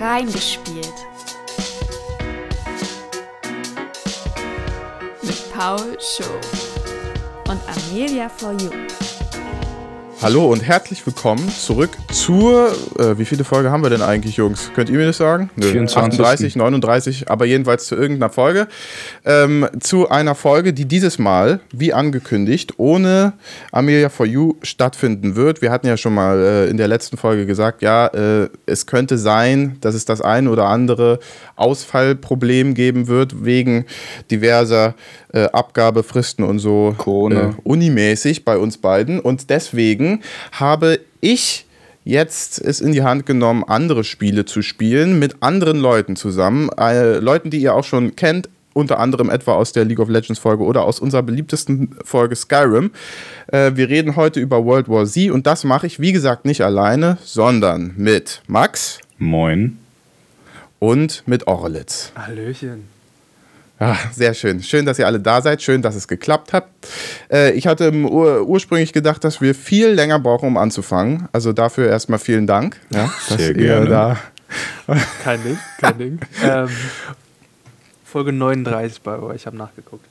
Reingespielt. Mit Paul Show und Amelia for You. Hallo und herzlich willkommen zurück zur, äh, wie viele Folge haben wir denn eigentlich, Jungs? Könnt ihr mir das sagen? Nö, 24. 38, 39, aber jedenfalls zu irgendeiner Folge. Ähm, zu einer Folge, die dieses Mal, wie angekündigt, ohne Amelia for You stattfinden wird. Wir hatten ja schon mal äh, in der letzten Folge gesagt, ja, äh, es könnte sein, dass es das ein oder andere Ausfallproblem geben wird, wegen diverser äh, Abgabefristen und so Corona. Äh, unimäßig bei uns beiden. Und deswegen habe ich jetzt es in die Hand genommen, andere Spiele zu spielen mit anderen Leuten zusammen. Äh, Leuten, die ihr auch schon kennt, unter anderem etwa aus der League of Legends Folge oder aus unserer beliebtesten Folge Skyrim. Äh, wir reden heute über World War Z und das mache ich, wie gesagt, nicht alleine, sondern mit Max Moin. und mit Orlitz. Hallöchen. Ja, sehr schön. Schön, dass ihr alle da seid. Schön, dass es geklappt hat. Äh, ich hatte ur ursprünglich gedacht, dass wir viel länger brauchen, um anzufangen. Also dafür erstmal vielen Dank. Ja, Sehr dass ihr gerne. da. Kein Ding, kein Ding. ähm, Folge 39 bei euch, ich habe nachgeguckt.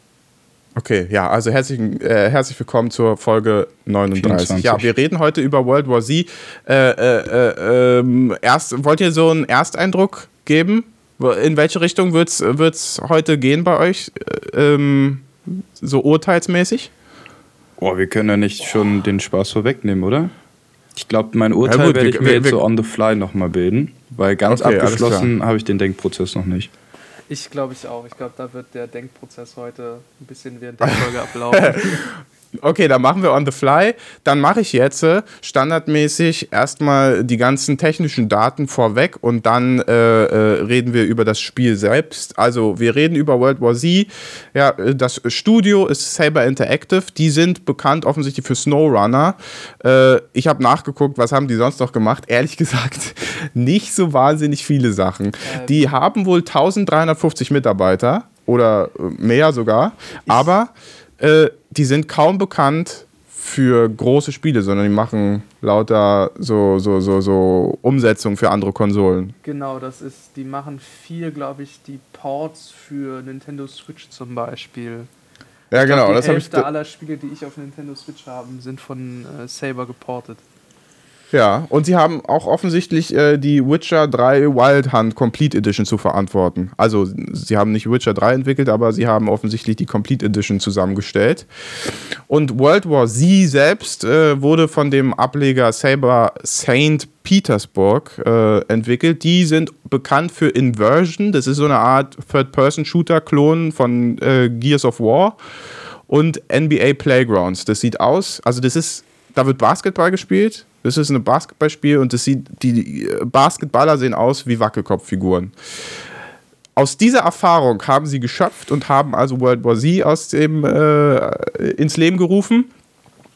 Okay, ja, also herzlich, äh, herzlich willkommen zur Folge 39. 24. Ja, wir reden heute über World War Z. Äh, äh, äh, ähm, erst, wollt ihr so einen Ersteindruck geben? In welche Richtung wird es heute gehen bei euch? Äh, ähm, so urteilsmäßig? Boah, wir können ja nicht schon den Spaß vorwegnehmen, oder? Ich glaube, mein Urteil Ja, gut, werde wir- ich mir wir- jetzt so on the fly nochmal bilden, weil ganz Okay, abgeschlossen habe ich den Denkprozess noch nicht. Ich glaube ich auch. Ich glaube, da wird der Denkprozess heute ein bisschen während der Folge ablaufen. Okay, dann machen wir on the fly. Dann mache ich jetzt äh, standardmäßig erstmal die ganzen technischen Daten vorweg und dann äh, äh, reden wir über das Spiel selbst. Also wir reden über World War Z. Ja, äh, das Studio ist Saber Interactive. Die sind bekannt offensichtlich für SnowRunner. Äh, ich habe nachgeguckt, was haben die sonst noch gemacht. Ehrlich gesagt, nicht so wahnsinnig viele Sachen. Die haben wohl 1350 Mitarbeiter oder äh, mehr sogar. Aber äh, die sind kaum bekannt für große Spiele, sondern die machen lauter so, so, so, so Umsetzungen für andere Konsolen. genau, das ist, die machen viel, glaube ich, die Ports für Nintendo Switch zum Beispiel. Ja, Ich glaub, genau. Die Das habe ich. Hälfte aller Spiele, die ich auf Nintendo Switch habe, sind von äh, Saber geportet. Ja, und sie haben auch offensichtlich äh, die Witcher 3 Wild Hunt Complete Edition zu verantworten. Also, sie haben nicht Witcher 3 entwickelt, aber sie haben offensichtlich die Complete Edition zusammengestellt. Und World War Z selbst äh, wurde von dem Ableger Saber St. Petersburg äh, entwickelt. Die sind bekannt für Inversion. Das ist so eine Art Third-Person-Shooter-Klon von äh, Gears of War. Und NBA Playgrounds. Das sieht aus, also das ist, da wird Basketball gespielt. Das ist ein Basketballspiel und das sieht, die äh, Basketballer sehen aus wie Wackelkopffiguren. Aus dieser Erfahrung haben sie geschöpft und haben also World War Z aus dem, äh, ins Leben gerufen.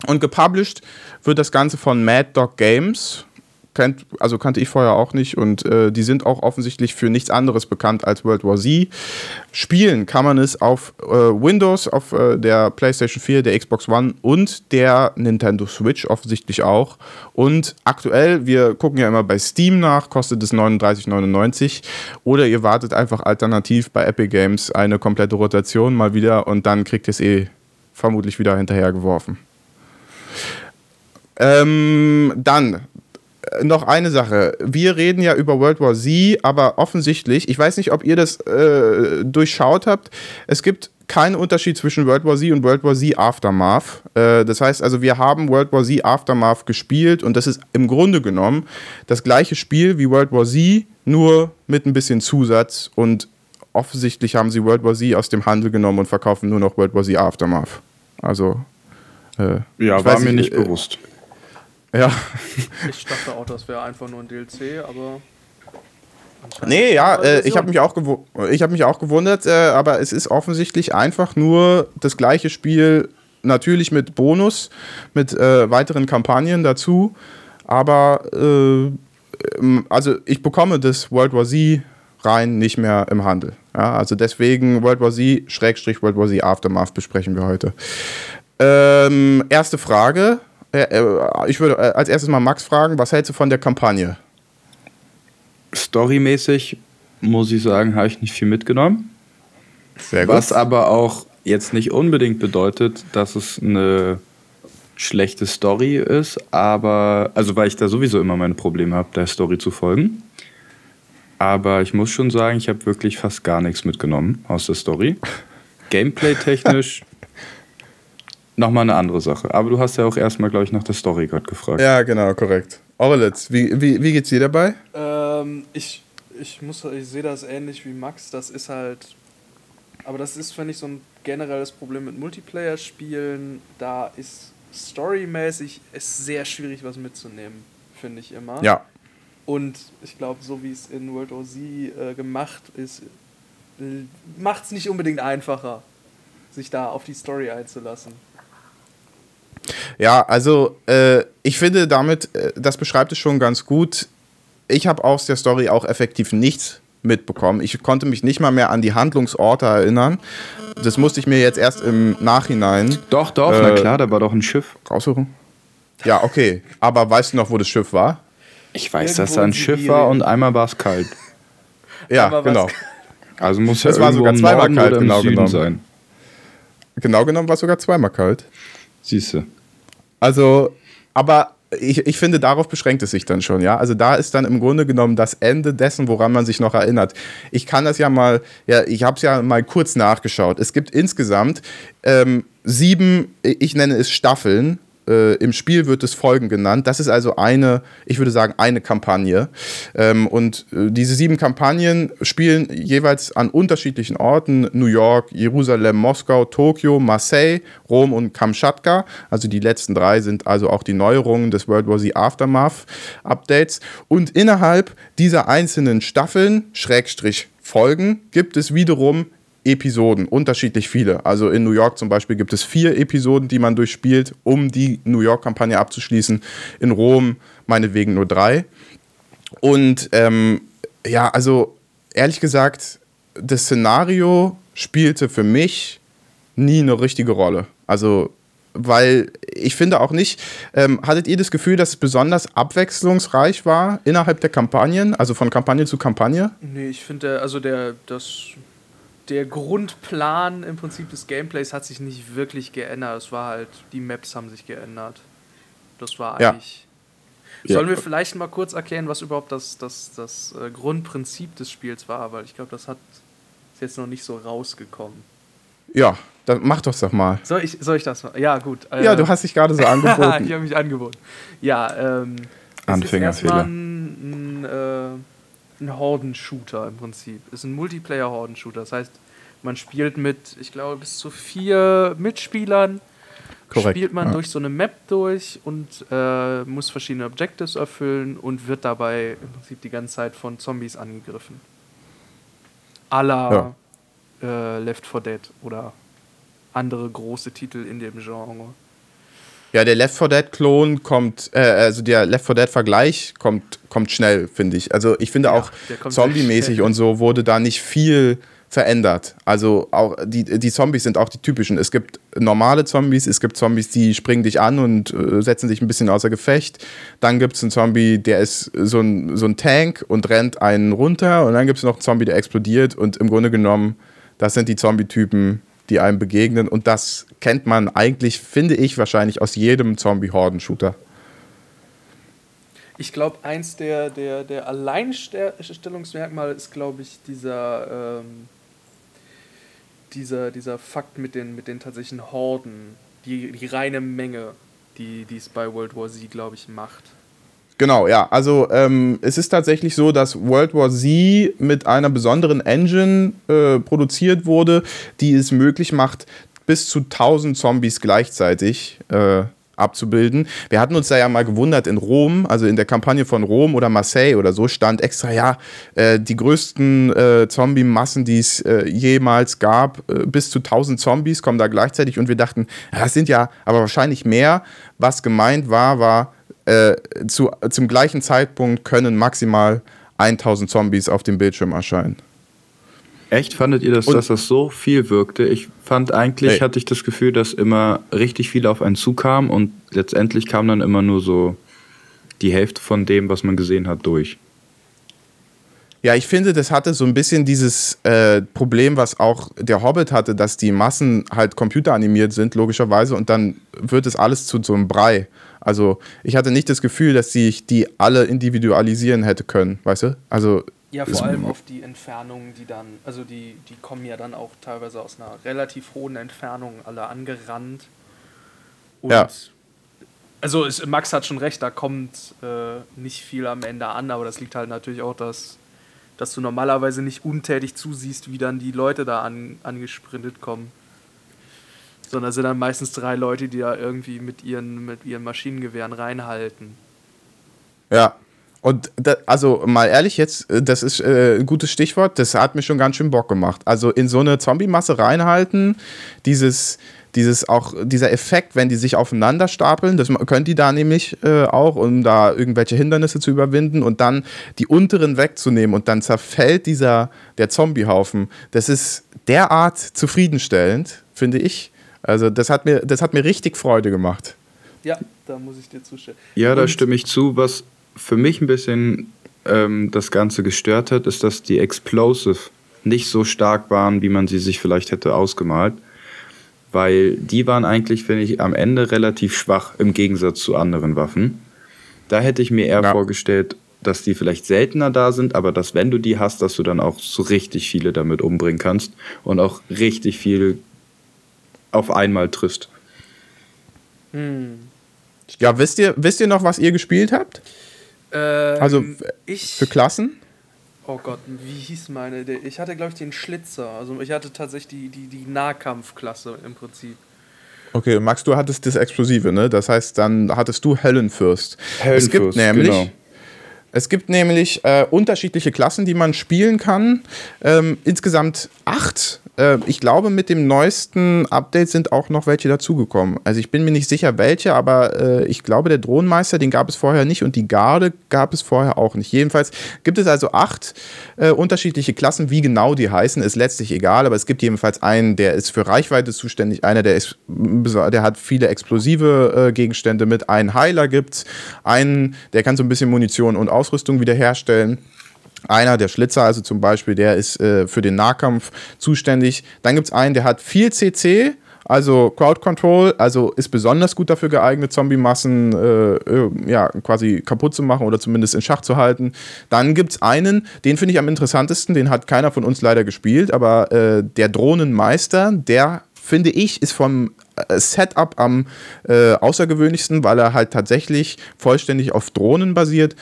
Und gepublished wird das Ganze von Mad Dog Games. Kennt, also kannte ich vorher auch nicht und äh, die sind auch offensichtlich für nichts anderes bekannt als World War Z. Spielen kann man es auf äh, Windows, auf äh, der PlayStation 4, der Xbox One und der Nintendo Switch offensichtlich auch. Und aktuell, wir gucken ja immer bei Steam nach, kostet es 39,99 oder ihr wartet einfach alternativ bei Epic Games eine komplette Rotation mal wieder und dann kriegt ihr es eh vermutlich wieder hinterhergeworfen. Ähm, dann noch eine Sache. Wir reden ja über World War Z, aber offensichtlich, ich weiß nicht, ob ihr das äh, durchschaut habt, es gibt keinen Unterschied zwischen World War Z und World War Z Aftermath. Äh, das heißt also, wir haben World War Z Aftermath gespielt und das ist im Grunde genommen das gleiche Spiel wie World War Z, nur mit ein bisschen Zusatz und offensichtlich haben sie World War Z aus dem Handel genommen und verkaufen nur noch World War Z Aftermath. Also, äh, Ja, war weiß mir nicht äh, bewusst. Ja, Ich dachte auch, das wäre einfach nur ein DLC, aber. Nee, ja, äh, ich habe mich, auch ich hab mich auch gewundert, äh, aber es ist offensichtlich einfach nur das gleiche Spiel, natürlich mit Bonus, mit äh, weiteren Kampagnen dazu, aber äh, ähm, also ich bekomme das World War Z rein nicht mehr im Handel. Ja, also deswegen World War Z, Schrägstrich World War Z Aftermath besprechen wir heute. Ähm, erste Frage. Äh, äh, ich würde äh, als erstes mal Max fragen, was hältst du von der Kampagne? Storymäßig muss ich sagen, habe ich nicht viel mitgenommen. Sehr gut. Was aber auch jetzt nicht unbedingt bedeutet, dass es eine schlechte Story ist, aber, also weil ich da sowieso immer meine Probleme habe, der Story zu folgen. Aber ich muss schon sagen, ich habe wirklich fast gar nichts mitgenommen aus der Story. Gameplay-technisch nochmal eine andere Sache. Aber du hast ja auch erstmal, glaube ich, nach der Story gerade gefragt. Ja, genau, korrekt. Orlitz, wie, wie, wie geht's dir dabei? Ähm, ich, ich muss, ich sehe das ähnlich wie Max. Das ist halt, aber das ist, finde ich, so ein generelles Problem mit Multiplayer-Spielen. Da ist storymäßig ist sehr schwierig, was mitzunehmen, finde ich immer. Ja. Und ich glaube, so wie es in World War Z äh, gemacht ist, macht es nicht unbedingt einfacher, sich da auf die Story einzulassen. Ja, also äh, ich finde damit, äh, das beschreibt es schon ganz gut. Ich habe aus der Story auch effektiv nichts mitbekommen. Ich konnte mich nicht mal mehr an die Handlungsorte erinnern. Das musste ich mir jetzt erst im Nachhinein. Doch, doch, äh, na klar, da war doch ein Schiff. Raussuchen. Ja, okay. Aber weißt du noch, wo das Schiff war? Ich weiß, Irgendwo dass da ein in Schiff war und einmal war es kalt. Ja, genau. Also muss ja Es war sogar im zweimal kalt, genau Süden genommen. sein. Genau genommen war es sogar zweimal kalt. Siehst du. Also, aber ich, ich finde, darauf beschränkt es sich dann schon, ja. Also da ist dann im Grunde genommen das Ende dessen, woran man sich noch erinnert. Ich kann das ja mal, ja, ich habe es ja mal kurz nachgeschaut. Es gibt insgesamt ähm, sieben, ich nenne es Staffeln. Äh, Im Spiel wird es Folgen genannt. Das ist also eine, ich würde sagen, eine Kampagne. Ähm, und äh, diese sieben Kampagnen spielen jeweils an unterschiedlichen Orten: New York, Jerusalem, Moskau, Tokio, Marseille, Rom und Kamtschatka. Also die letzten drei sind also auch die Neuerungen des World War Z Aftermath Updates. Und innerhalb dieser einzelnen Staffeln, Schrägstrich Folgen, gibt es wiederum Episoden, unterschiedlich viele. Also in New York zum Beispiel gibt es vier Episoden, die man durchspielt, um die New York-Kampagne abzuschließen. In Rom meinetwegen nur drei. Und ähm, ja, also ehrlich gesagt, das Szenario spielte für mich nie eine richtige Rolle. Also, weil ich finde auch nicht, ähm, hattet ihr das Gefühl, dass es besonders abwechslungsreich war innerhalb der Kampagnen, also von Kampagne zu Kampagne? Nee, ich finde, also der, das, der Grundplan im Prinzip des Gameplays hat sich nicht wirklich geändert. Es war halt, die Maps haben sich geändert. Das war Ja. eigentlich. Ja. Sollen wir vielleicht mal kurz erklären, was überhaupt das, das, das äh, Grundprinzip des Spiels war? Weil ich glaube, das hat ist jetzt noch nicht so rausgekommen. Ja, dann mach doch doch mal. Soll ich, soll ich das mal? Ja, gut. Ja, äh, du hast dich gerade so ich angeboten. habe mich angeboten. Ja, ähm. Anfängerfehler. Ist erstmal ein, ein, äh, ein Horden-Shooter im Prinzip. Ist ein Multiplayer-Horden-Shooter. Das heißt, man spielt mit, ich glaube, bis zu vier Mitspielern. Korrekt, Spielt man ja. durch so eine Map durch und äh, muss verschiedene Objectives erfüllen und wird dabei im Prinzip die ganze Zeit von Zombies angegriffen. A la äh, Left 4 Dead oder andere große Titel in dem Genre. Ja, der Left 4 Dead Klon kommt, äh, also der Left 4 Dead Vergleich kommt, kommt schnell, finde ich. Also ich finde Ja, auch zombie-mäßig und so wurde da nicht viel verändert. Also auch die, die Zombies sind auch die typischen. Es gibt normale Zombies, es gibt Zombies, die springen dich an und äh, setzen dich ein bisschen außer Gefecht. Dann gibt es einen Zombie, der ist so ein, so ein Tank und rennt einen runter. Und dann gibt es noch einen Zombie, der explodiert. Und im Grunde genommen, das sind die Zombie-Typen, die einem begegnen. Und das kennt man eigentlich, finde ich, wahrscheinlich aus jedem Zombie-Horden-Shooter. Ich glaube, eins der, der, der Alleinstellungsmerkmale ist, glaube ich, dieser, ähm, dieser, dieser Fakt mit den, mit den tatsächlichen Horden, die, die reine Menge, die die es bei World War Z, glaube ich, macht. Genau, ja. Also ähm, es ist tatsächlich so, dass World War Z mit einer besonderen Engine äh, produziert wurde, die es möglich macht, bis zu 1000 Zombies gleichzeitig äh, abzubilden. Wir hatten uns da ja mal gewundert in Rom, also in der Kampagne von Rom oder Marseille oder so, stand extra, ja, äh, die größten äh, Zombie-Massen, die es äh, jemals gab, äh, bis zu 1000 Zombies kommen da gleichzeitig und wir dachten, das sind ja aber wahrscheinlich mehr. Was gemeint war, war, äh, zu, zum gleichen Zeitpunkt können maximal 1000 Zombies auf dem Bildschirm erscheinen. Echt? Fandet ihr, Und- dass das so viel wirkte? Ich fand eigentlich, Nee. hatte ich das Gefühl, dass immer richtig viele auf einen zukamen und letztendlich kam dann immer nur so die Hälfte von dem, was man gesehen hat, durch. Ja, ich finde, das hatte so ein bisschen dieses äh, Problem, was auch der Hobbit hatte, dass die Massen halt computeranimiert sind, logischerweise, und dann wird es alles zu so einem Brei. Also ich hatte nicht das Gefühl, dass sich die alle individualisieren hätte können, weißt du? Also Ja, vor allem auf die Entfernungen, die dann, also die, die kommen ja dann auch teilweise aus einer relativ hohen Entfernung alle angerannt. Und Ja. also es, Max hat schon recht, da kommt äh, nicht viel am Ende an, aber das liegt halt natürlich auch, dass, dass du normalerweise nicht untätig zusiehst, wie dann die Leute da an, angesprintet kommen. Sondern sind dann meistens drei Leute, die da irgendwie mit ihren, mit ihren Maschinengewehren reinhalten. Ja. Und da, also mal ehrlich jetzt, äh, das ist äh, ein gutes Stichwort, das hat mir schon ganz schön Bock gemacht. Also in so eine Zombie-Masse reinhalten, dieses, dieses auch, dieser Effekt, wenn die sich aufeinander stapeln, das können die da nämlich äh, auch, um da irgendwelche Hindernisse zu überwinden und dann die unteren wegzunehmen und dann zerfällt dieser, der Zombiehaufen. Das ist derart zufriedenstellend, finde ich. Also das hat mir, das hat mir richtig Freude gemacht. Ja, da muss ich dir zustimmen. Ja, da stimme ich zu. Was für mich ein bisschen ähm, das Ganze gestört hat, ist, dass die Explosive nicht so stark waren, wie man sie sich vielleicht hätte ausgemalt. Weil die waren eigentlich, finde ich, am Ende relativ schwach im Gegensatz zu anderen Waffen. Da hätte ich mir eher Ja. vorgestellt, dass die vielleicht seltener da sind, aber dass, wenn du die hast, dass du dann auch so richtig viele damit umbringen kannst und auch richtig viel auf einmal triffst. Hm. Ja, wisst ihr, wisst ihr noch, was ihr gespielt habt? Ähm, Also, ich. Für Klassen? Oh Gott, wie hieß meine? Ich hatte, glaube ich, den Schlitzer. Also ich hatte tatsächlich die, die, die Nahkampfklasse im Prinzip. Okay, Max, du hattest das Explosive, ne? Das heißt, dann hattest du Höllenfürst. es gibt Höllenfürst, nämlich, genau. Es gibt nämlich äh, unterschiedliche Klassen, die man spielen kann. Ähm, insgesamt acht. Äh, ich glaube, mit dem neuesten Update sind auch noch welche dazugekommen. Also ich bin mir nicht sicher, welche, aber äh, ich glaube, der Drohnenmeister, den gab es vorher nicht und die Garde gab es vorher auch nicht. Jedenfalls gibt es also acht äh, unterschiedliche Klassen. Wie genau die heißen, ist letztlich egal, aber es gibt jedenfalls einen, der ist für Reichweite zuständig, einer, der ist der hat viele explosive äh, Gegenstände mit, einen Heiler gibt's, einen, der kann so ein bisschen Munition und Ausrüstung wiederherstellen. Einer, der Schlitzer, also zum Beispiel, der ist äh, für den Nahkampf zuständig. Dann gibt es einen, der hat viel CC, also Crowd Control, also ist besonders gut dafür geeignet, Zombie-Massen äh, äh, ja, quasi kaputt zu machen oder zumindest in Schach zu halten. Dann gibt es einen, den finde ich am interessantesten, den hat keiner von uns leider gespielt, aber äh, der Drohnenmeister, der finde ich, ist vom äh, Setup am äh, außergewöhnlichsten, weil er halt tatsächlich vollständig auf Drohnen basiert.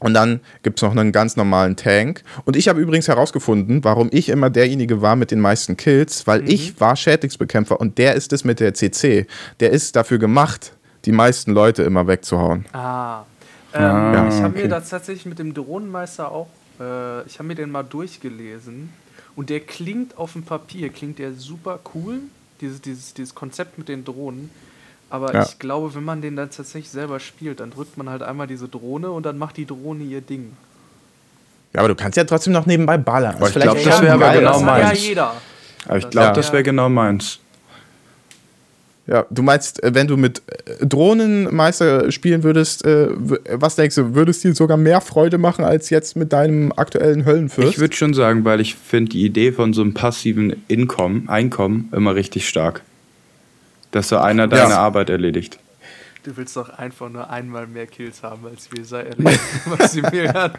Und dann gibt es noch einen ganz normalen Tank. Und ich habe übrigens herausgefunden, warum ich immer derjenige war mit den meisten Kills, weil ich war Schädlingsbekämpfer und der ist es mit der CC. Der ist dafür gemacht, die meisten Leute immer wegzuhauen. Ah. Ähm, Ah, ich habe okay. mir das tatsächlich mit dem Drohnenmeister auch, äh, ich habe mir den mal durchgelesen und der klingt auf dem Papier, klingt der super cool, dieses, dieses, dieses Konzept mit den Drohnen. Aber Ja. ich glaube, wenn man den dann tatsächlich selber spielt, dann drückt man halt einmal diese Drohne und dann macht die Drohne ihr Ding. Ja, aber du kannst ja trotzdem noch nebenbei ballern. Aber ich glaub, vielleicht das wäre aber genau das hat ja meins. jeder. Aber ich glaube, Ja. das wäre genau meins. Ja, du meinst, äh, wenn du mit äh, Drohnenmeister spielen würdest, äh, was denkst du, würdest dir sogar mehr Freude machen als jetzt mit deinem aktuellen Höllenfürst? Ich würde schon sagen, weil ich finde die Idee von so einem passiven Inkommen, Einkommen immer richtig stark. Dass so einer deine Arbeit erledigt. Du willst doch einfach nur einmal mehr Kills haben als wir, sei ehrlich, Maximilian.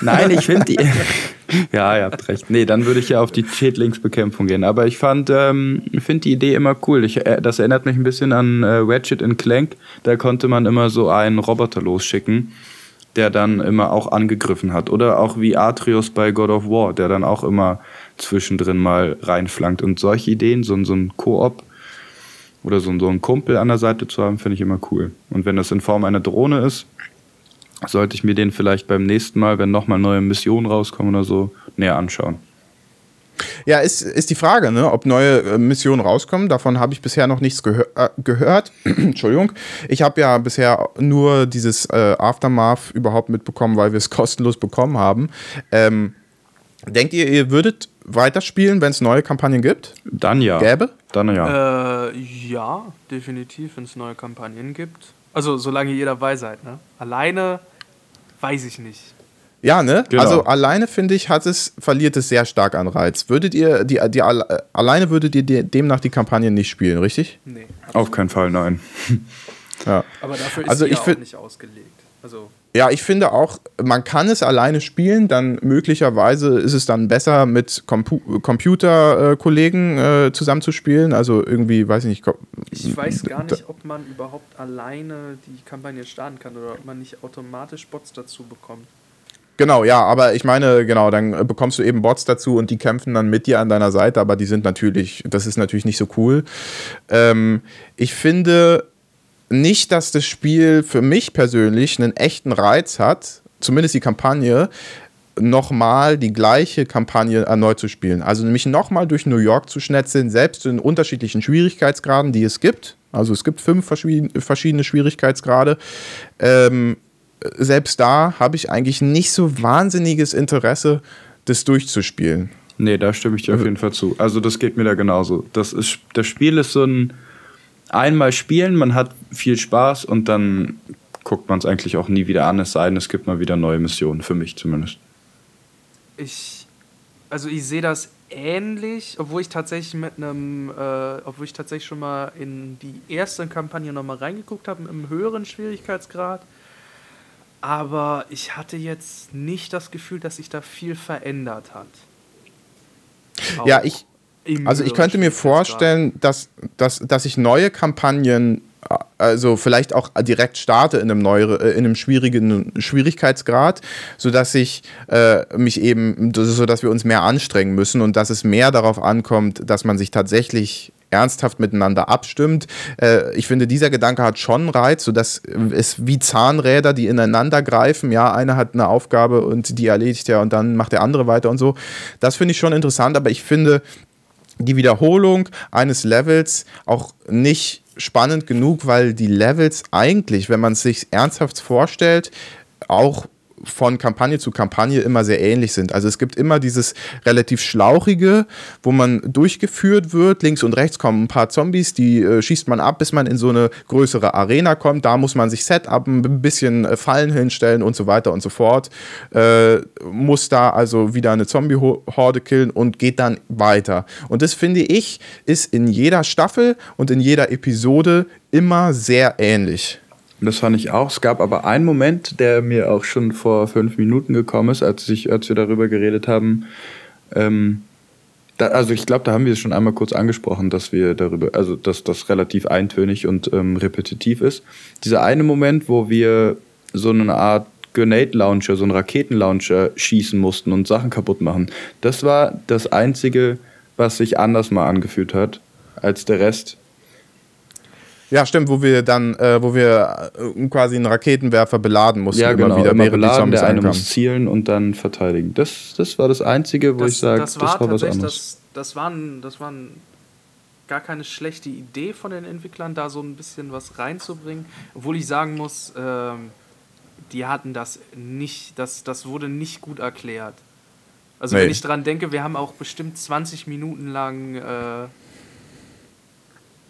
Nein, ich finde die. ja, ihr habt recht. Nee, dann würde ich ja auf die Schädlingsbekämpfung gehen. Aber ich fand, ähm, finde die Idee immer cool. Ich, äh, das erinnert mich ein bisschen an äh, Ratchet Clank. Da konnte man immer so einen Roboter losschicken, der dann immer auch angegriffen hat. Oder auch wie Atreus bei God of War, der dann auch immer zwischendrin mal reinflankt. Und solche Ideen, so, ein- so ein Koop oder so, so einen Kumpel an der Seite zu haben, finde ich immer cool. Und wenn das in Form einer Drohne ist, sollte ich mir den vielleicht beim nächsten Mal, wenn nochmal neue Missionen rauskommen oder so, näher anschauen. Ja, ist, ist die Frage, ne, ob neue äh, Missionen rauskommen. Davon habe ich bisher noch nichts gehör äh, gehört. Entschuldigung. Ich habe ja bisher nur dieses äh, Aftermath überhaupt mitbekommen, weil wir es kostenlos bekommen haben. Ähm, denkt ihr, ihr würdet weiterspielen, wenn es neue Kampagnen gibt? Dann ja. Gäbe? Dann ja. Äh, ja, definitiv, wenn es neue Kampagnen gibt. Also, solange ihr dabei seid, ne? Alleine weiß ich nicht. Ja, ne? Genau. Also alleine finde ich, hat es, verliert es sehr stark an Reiz. Würdet ihr, die, die, alle- alleine würdet ihr die, demnach die Kampagne nicht spielen, richtig? Nee. Auf keinen Fall, nein. Ja. Aber dafür ist Also ich ja auch nicht ausgelegt. Also, Ja, ich finde auch, man kann es alleine spielen, dann möglicherweise ist es dann besser mit Compu Computerkollegen äh, zusammenzuspielen. Also irgendwie, weiß ich nicht, ich weiß gar nicht, ob man überhaupt alleine die Kampagne starten kann oder ob man nicht automatisch Bots dazu bekommt. Genau, ja, aber ich meine, genau, dann äh, bekommst du eben Bots dazu und die kämpfen dann mit dir an deiner Seite, aber die sind natürlich, das ist natürlich nicht so cool. Ähm, ich finde nicht, dass das Spiel für mich persönlich einen echten Reiz hat, zumindest die Kampagne, nochmal die gleiche Kampagne erneut zu spielen. Also nämlich nochmal durch New York zu schnetzeln, selbst in unterschiedlichen Schwierigkeitsgraden, die es gibt. Also es gibt fünf verschieden- verschiedene Schwierigkeitsgrade. Ähm, selbst da habe ich eigentlich nicht so wahnsinniges Interesse, das durchzuspielen. Nee, da stimme ich dir auf jeden Fall zu. Also das geht mir da genauso. Das, ist, das Spiel ist so ein einmal spielen, man hat viel Spaß und dann guckt man es eigentlich auch nie wieder an, es sei denn, es gibt mal wieder neue Missionen, für mich zumindest. Ich, also ich sehe das ähnlich, obwohl ich tatsächlich mit einem, äh, obwohl ich tatsächlich schon mal in die erste Kampagne nochmal reingeguckt habe, im höheren Schwierigkeitsgrad. Aber ich hatte jetzt nicht das Gefühl, dass sich da viel verändert hat. Ja, Auch ich, im also ich könnte mir vorstellen, dass, dass, dass ich neue Kampagnen, also vielleicht auch direkt starte in einem, neuere, äh, in einem schwierigen Schwierigkeitsgrad, sodass ich äh, mich eben, sodass wir uns mehr anstrengen müssen und dass es mehr darauf ankommt, dass man sich tatsächlich ernsthaft miteinander abstimmt. Äh, ich finde, dieser Gedanke hat schon Reiz, sodass es wie Zahnräder, die ineinander greifen. Ja, einer hat eine Aufgabe und die erledigt er und dann macht der andere weiter und so. Das finde ich schon interessant, aber ich finde, die Wiederholung eines Levels auch nicht spannend genug, weil die Levels eigentlich, wenn man es sich ernsthaft vorstellt, auch von Kampagne zu Kampagne immer sehr ähnlich sind. Also es gibt immer dieses relativ schlauchige, wo man durchgeführt wird. Links und rechts kommen ein paar Zombies, die äh, schießt man ab, bis man in so eine größere Arena kommt. Da muss man sich Setup ein bisschen äh, Fallen hinstellen und so weiter und so fort. Äh, muss da also wieder eine Zombie-Horde killen und geht dann weiter. Und das finde ich, ist in jeder Staffel und in jeder Episode immer sehr ähnlich. Das fand ich auch. Es gab aber einen Moment, der mir auch schon vor fünf Minuten gekommen ist, als, ich, als wir darüber geredet haben. Ähm, da, also ich glaube, da haben wir es schon einmal kurz angesprochen, dass wir darüber, also dass das relativ eintönig und ähm, repetitiv ist. Dieser eine Moment, wo wir so eine Art Grenade Launcher, so einen Raketenlauncher schießen mussten und Sachen kaputt machen. Das war das einzige, was sich anders mal angefühlt hat als der Rest. Ja, stimmt, wo wir dann, äh, wo wir äh, quasi einen Raketenwerfer beladen mussten, Ja, genau. immer wieder, immer beladen, Zombies der eine muss zielen und dann verteidigen. Das, das war das Einzige, wo ich sage, das, das war war was tatsächlich, anderes. das, das, waren, das waren gar keine schlechte Idee von den Entwicklern, da so ein bisschen was reinzubringen. Obwohl ich sagen muss, ähm, die hatten das nicht, das, das wurde nicht gut erklärt. Also Nee. wenn ich dran denke, wir haben auch bestimmt 20 Minuten lang äh,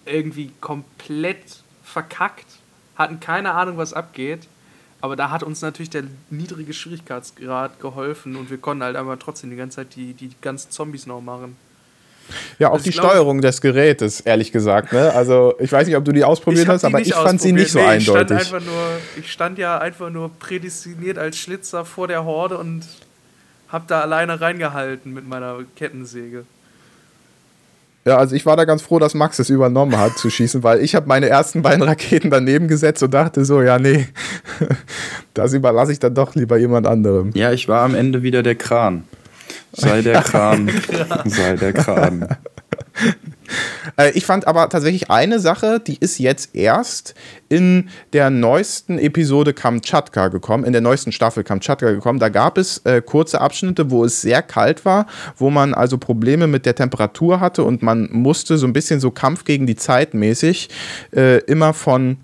irgendwie komplett verkackt, hatten keine Ahnung, was abgeht. Aber da hat uns natürlich der niedrige Schwierigkeitsgrad geholfen und wir konnten halt einfach trotzdem die ganze Zeit die, die ganzen Zombies noch machen. Ja, auch Also die Steuerung des Gerätes, ehrlich gesagt. Ne? Also ich weiß nicht, ob du die ausprobiert hast, die aber ich fand sie nicht so nee, eindeutig. Ich stand, einfach nur, ich stand ja einfach nur prädestiniert als Schlitzer vor der Horde und hab da alleine reingehalten mit meiner Kettensäge. Ja, also ich war da ganz froh, dass Max es übernommen hat zu schießen, weil ich habe meine ersten beiden Raketen daneben gesetzt und dachte so, ja nee, das überlasse ich dann doch lieber jemand anderem. Ja, ich war am Ende wieder der Kran. Sei der Kran. Sei der Kran. Äh, ich fand aber tatsächlich eine Sache, die ist jetzt erst in der neuesten Episode Kamtschatka gekommen, in der neuesten Staffel Kamtschatka gekommen. Da gab es äh, kurze Abschnitte, wo es sehr kalt war, wo man also Probleme mit der Temperatur hatte und man musste so ein bisschen so Kampf gegen die Zeit mäßig äh, immer von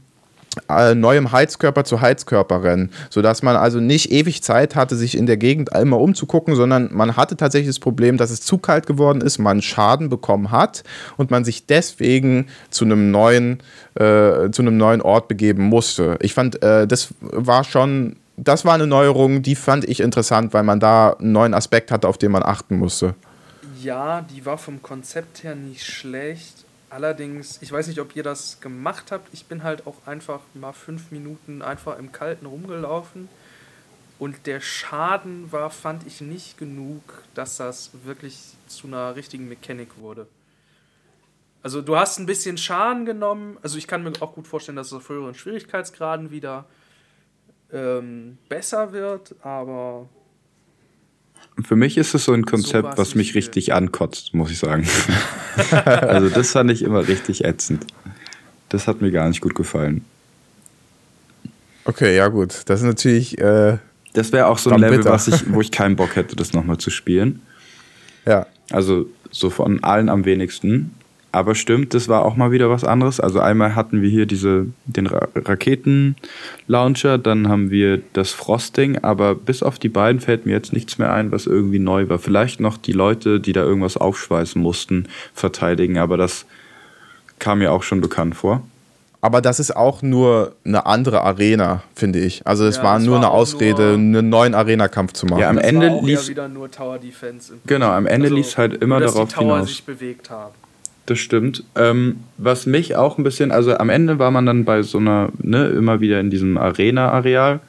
äh, neuem Heizkörper zu Heizkörper rennen, sodass man also nicht ewig Zeit hatte, sich in der Gegend immer umzugucken, sondern man hatte tatsächlich das Problem, dass es zu kalt geworden ist, man Schaden bekommen hat und man sich deswegen zu einem neuen, äh, zu einem neuen Ort begeben musste. Ich fand, äh, das war schon das war eine Neuerung, die fand ich interessant, weil man da einen neuen Aspekt hatte, auf den man achten musste. Ja, die war vom Konzept her nicht schlecht. Allerdings, ich weiß nicht, ob ihr das gemacht habt. Ich bin halt auch einfach mal fünf Minuten einfach im Kalten rumgelaufen. Und der Schaden war, fand ich, nicht genug, dass das wirklich zu einer richtigen Mechanik wurde. Also du hast ein bisschen Schaden genommen. Also ich kann mir auch gut vorstellen, dass es auf höheren Schwierigkeitsgraden wieder ähm, besser wird, aber Für mich ist es so ein So Konzept, war's was mich richtig ankotzt, muss ich sagen. also das fand ich immer richtig ätzend. Das hat mir gar nicht gut gefallen. Okay, ja gut. Das ist natürlich, äh, Das wäre auch so ein Level, bitter. was ich, wo ich keinen Bock hätte, das nochmal zu spielen. ja. Also so von allen am wenigsten. Aber stimmt, das war auch mal wieder was anderes. Also einmal hatten wir hier diese, den Ra Raketen-Launcher, dann haben wir das Frosting, aber bis auf die beiden fällt mir jetzt nichts mehr ein, was irgendwie neu war. Vielleicht noch die Leute, die da irgendwas aufschweißen mussten, verteidigen, aber das kam mir auch schon bekannt vor. Aber das ist auch nur eine andere Arena, finde ich. Also es Ja, war nur war eine Ausrede, nur- einen neuen Arena-Kampf zu machen. Ja, am das Ende war auch ließ- ja wieder nur Tower Defense. im Genau, am. Ende ließ halt immer nur, dass darauf die Tower hinaus. sich bewegt haben. Das stimmt. Ähm, was mich auch ein bisschen, also am Ende war man dann bei so einer, ne, immer wieder in diesem Arena-Areal.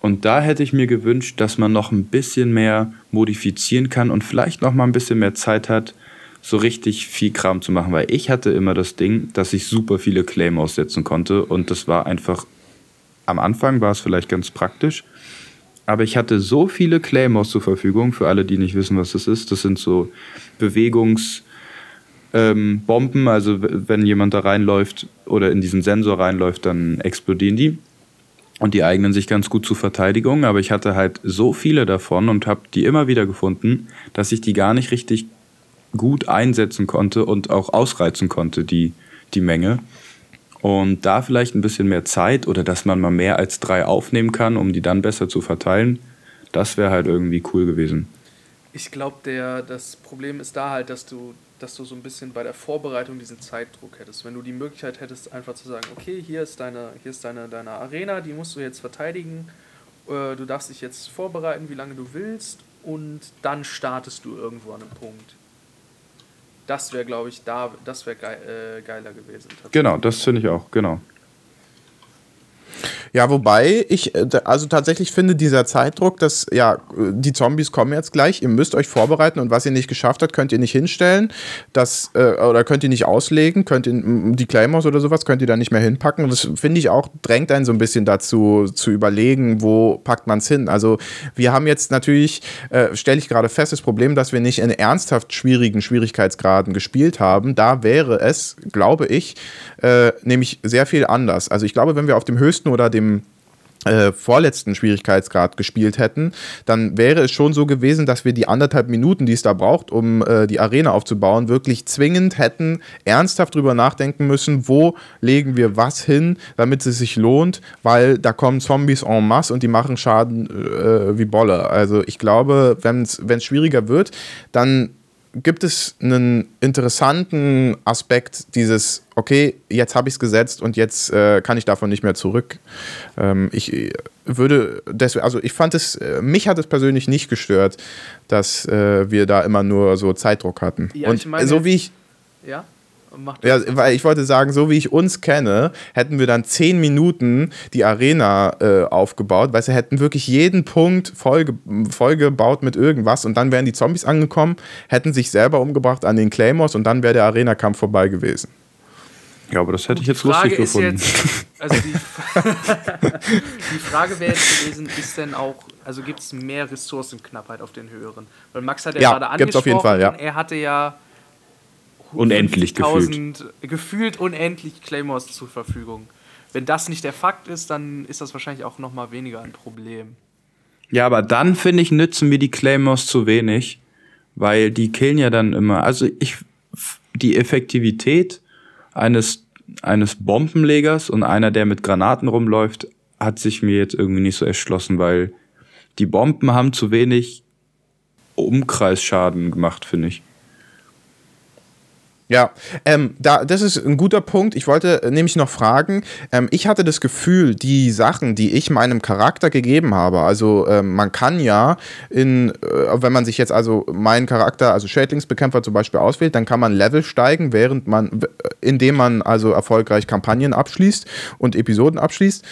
Und da hätte ich mir gewünscht, dass man noch ein bisschen mehr modifizieren kann und vielleicht noch mal ein bisschen mehr Zeit hat, so richtig viel Kram zu machen. Weil ich hatte immer das Ding, dass ich super viele Claim aussetzen konnte und das war einfach, am Anfang war es vielleicht ganz praktisch, aber ich hatte so viele Claymores zur Verfügung, für alle, die nicht wissen, was das ist. Das sind so Bewegungs- ähm, Bomben, also wenn jemand da reinläuft oder in diesen Sensor reinläuft, dann explodieren die. Und die eignen sich ganz gut zur Verteidigung, aber ich hatte halt so viele davon und habe die immer wieder gefunden, dass ich die gar nicht richtig gut einsetzen konnte und auch ausreizen konnte, die, die Menge. Und da vielleicht ein bisschen mehr Zeit oder dass man mal mehr als drei aufnehmen kann, um die dann besser zu verteilen, das wäre halt irgendwie cool gewesen. Ich glaube, das Problem ist da halt, dass du, dass du so ein bisschen bei der Vorbereitung diesen Zeitdruck hättest. Wenn du die Möglichkeit hättest, einfach zu sagen, okay, hier ist deine, hier ist deine, deine Arena, die musst du jetzt verteidigen, äh, du darfst dich jetzt vorbereiten, wie lange du willst, und dann startest du irgendwo an einem Punkt. Das wäre, glaube ich, da, das wäre äh, geiler gewesen. Genau, das finde ich auch, genau. Ja, wobei ich äh, also tatsächlich finde, dieser Zeitdruck, dass ja, die Zombies kommen jetzt gleich, ihr müsst euch vorbereiten und was ihr nicht geschafft habt, könnt ihr nicht hinstellen, das, äh, oder könnt ihr nicht auslegen, könnt ihr die Claymores oder sowas, könnt ihr da nicht mehr hinpacken. Und das finde ich auch, drängt einen so ein bisschen dazu, zu überlegen, wo packt man es hin. Also wir haben jetzt natürlich, äh, stelle ich gerade fest, das Problem, dass wir nicht in ernsthaft schwierigen Schwierigkeitsgraden gespielt haben. Da wäre es, glaube ich, äh, nämlich sehr viel anders. Also ich glaube, wenn wir auf dem höchsten oder dem äh, vorletzten Schwierigkeitsgrad gespielt hätten, dann wäre es schon so gewesen, dass wir die anderthalb Minuten, die es da braucht, um äh, die Arena aufzubauen, wirklich zwingend hätten ernsthaft drüber nachdenken müssen, wo legen wir was hin, damit es sich lohnt, weil da kommen Zombies en masse und die machen Schaden äh, wie Bolle. Also ich glaube, wenn es schwieriger wird, dann gibt es einen interessanten Aspekt dieses, okay, jetzt habe ich es gesetzt und jetzt äh, kann ich davon nicht mehr zurück. Ähm, ich äh, würde, deswegen, also ich fand es, äh, mich hat es persönlich nicht gestört, dass äh, wir da immer nur so Zeitdruck hatten. Ja, und ich meine so wie ich, Ja? Macht ja, weil ich wollte sagen, so wie ich uns kenne, hätten wir dann zehn Minuten die Arena äh, aufgebaut, weil sie hätten wirklich jeden Punkt vollge vollgebaut mit irgendwas und dann wären die Zombies angekommen, hätten sich selber umgebracht an den Claymores und dann wäre der Arena-Kampf vorbei gewesen. Ja, aber das hätte ich jetzt Frage lustig gefunden. jetzt, also die, die Frage wäre jetzt gewesen, ist denn auch, also gibt es mehr Ressourcenknappheit auf den höheren? Weil Max hat ja, Ja, gerade angesprochen, gibt's auf jeden Fall, ja. er hatte ja Unendlich 50.000 gefühlt unendlich Claymores zur Verfügung. Wenn das nicht der Fakt ist, dann ist das wahrscheinlich auch noch mal weniger ein Problem. Ja, aber dann finde ich, nützen mir die Claymores zu wenig, weil die killen ja dann immer. Also ich, die Effektivität eines, eines Bombenlegers und einer, der mit Granaten rumläuft, hat sich mir jetzt irgendwie nicht so erschlossen, weil die Bomben haben zu wenig Umkreisschaden gemacht, finde ich. Ja, ähm, da, das ist ein guter Punkt. Ich wollte äh, nämlich noch fragen, ähm, ich hatte das Gefühl, die Sachen, die ich meinem Charakter gegeben habe, also ähm, man kann ja, in, äh, wenn man sich jetzt also meinen Charakter, also Schädlingsbekämpfer zum Beispiel auswählt, dann kann man Level steigen, während man, indem man also erfolgreich Kampagnen abschließt und Episoden abschließt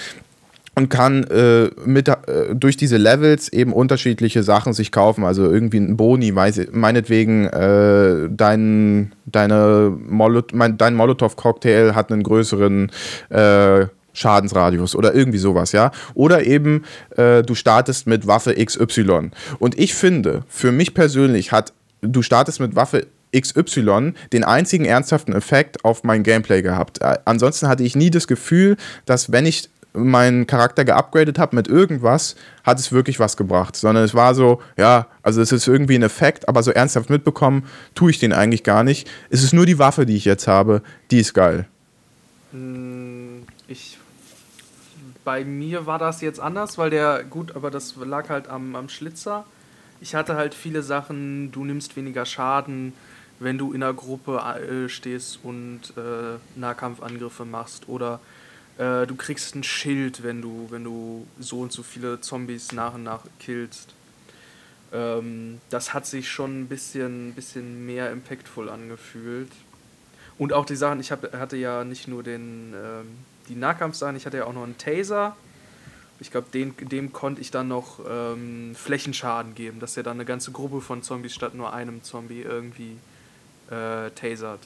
und kann äh, mit, äh, durch diese Levels eben unterschiedliche Sachen sich kaufen. Also irgendwie ein Boni, meinetwegen äh, dein, deine Molot mein, dein Molotow-Cocktail hat einen größeren äh, Schadensradius oder irgendwie sowas, ja. Oder eben äh, du startest mit Waffe XY. Und ich finde, für mich persönlich hat du startest mit Waffe XY den einzigen ernsthaften Effekt auf mein Gameplay gehabt. Äh, ansonsten hatte ich nie das Gefühl, dass wenn ich meinen Charakter geupgradet habe mit irgendwas, hat es wirklich was gebracht. Sondern es war so, ja, also es ist irgendwie ein Effekt, aber so ernsthaft mitbekommen, tue ich den eigentlich gar nicht. Es ist nur die Waffe, die ich jetzt habe, die ist geil. Hm, ich. Bei mir war das jetzt anders, weil der, gut, aber das lag halt am, am Schlitzer. Ich hatte halt viele Sachen, du nimmst weniger Schaden, wenn du in einer Gruppe äh, stehst und äh, Nahkampfangriffe machst oder äh, du kriegst ein Schild, wenn du, wenn du so und so viele Zombies nach und nach killst. Ähm, das hat sich schon ein bisschen, bisschen mehr impactful angefühlt. Und auch die Sachen, ich hab, hatte ja nicht nur den, ähm, die Nahkampfsachen, ich hatte ja auch noch einen Taser. Ich glaube, dem konnte ich dann noch ähm, Flächenschaden geben, dass er dann eine ganze Gruppe von Zombies statt nur einem Zombie irgendwie äh, tasert.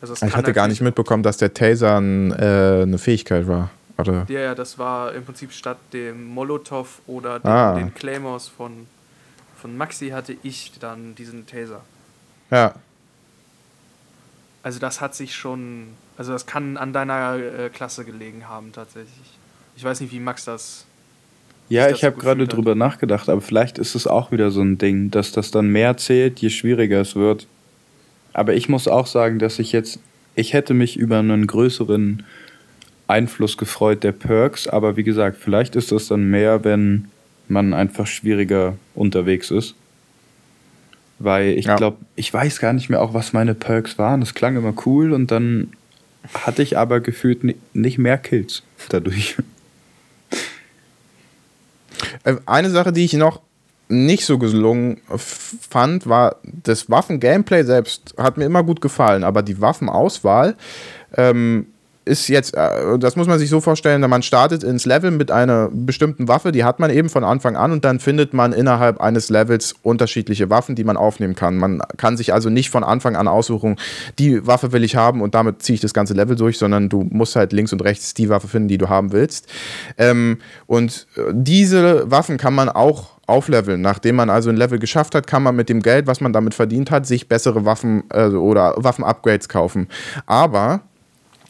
Also ich hatte gar nicht mitbekommen, dass der Taser ein, äh, eine Fähigkeit war. Oder? Ja, ja, das war im Prinzip statt dem Molotow oder dem, ah. den Claymores von, von Maxi hatte ich dann diesen Taser. Ja. Also das hat sich schon, also das kann an deiner äh, Klasse gelegen haben tatsächlich. Ich weiß nicht, wie Max das. Ja, ich habe gerade drüber nachgedacht, aber vielleicht ist es auch wieder so ein Ding, dass das dann mehr zählt, je schwieriger es wird. Aber ich muss auch sagen, dass ich jetzt, ich hätte mich über einen größeren Einfluss gefreut der Perks, aber wie gesagt, vielleicht ist das dann mehr, wenn man einfach schwieriger unterwegs ist. Weil ich ja. glaube, ich weiß gar nicht mehr auch, was meine Perks waren. Das klang immer cool und dann hatte ich aber gefühlt nicht mehr Kills dadurch. Äh, eine Sache, die ich noch nicht so gelungen fand, war das Waffen-Gameplay selbst hat mir immer gut gefallen, aber die Waffenauswahl ähm, ist jetzt, äh, das muss man sich so vorstellen, man startet ins Level mit einer bestimmten Waffe, die hat man eben von Anfang an und dann findet man innerhalb eines Levels unterschiedliche Waffen, die man aufnehmen kann. Man kann sich also nicht von Anfang an aussuchen, die Waffe will ich haben und damit ziehe ich das ganze Level durch, sondern du musst halt links und rechts die Waffe finden, die du haben willst. Ähm, und äh, diese Waffen kann man auch aufleveln. Nachdem man also ein Level geschafft hat, kann man mit dem Geld, was man damit verdient hat, sich bessere Waffen äh, oder Waffen-Upgrades kaufen. Aber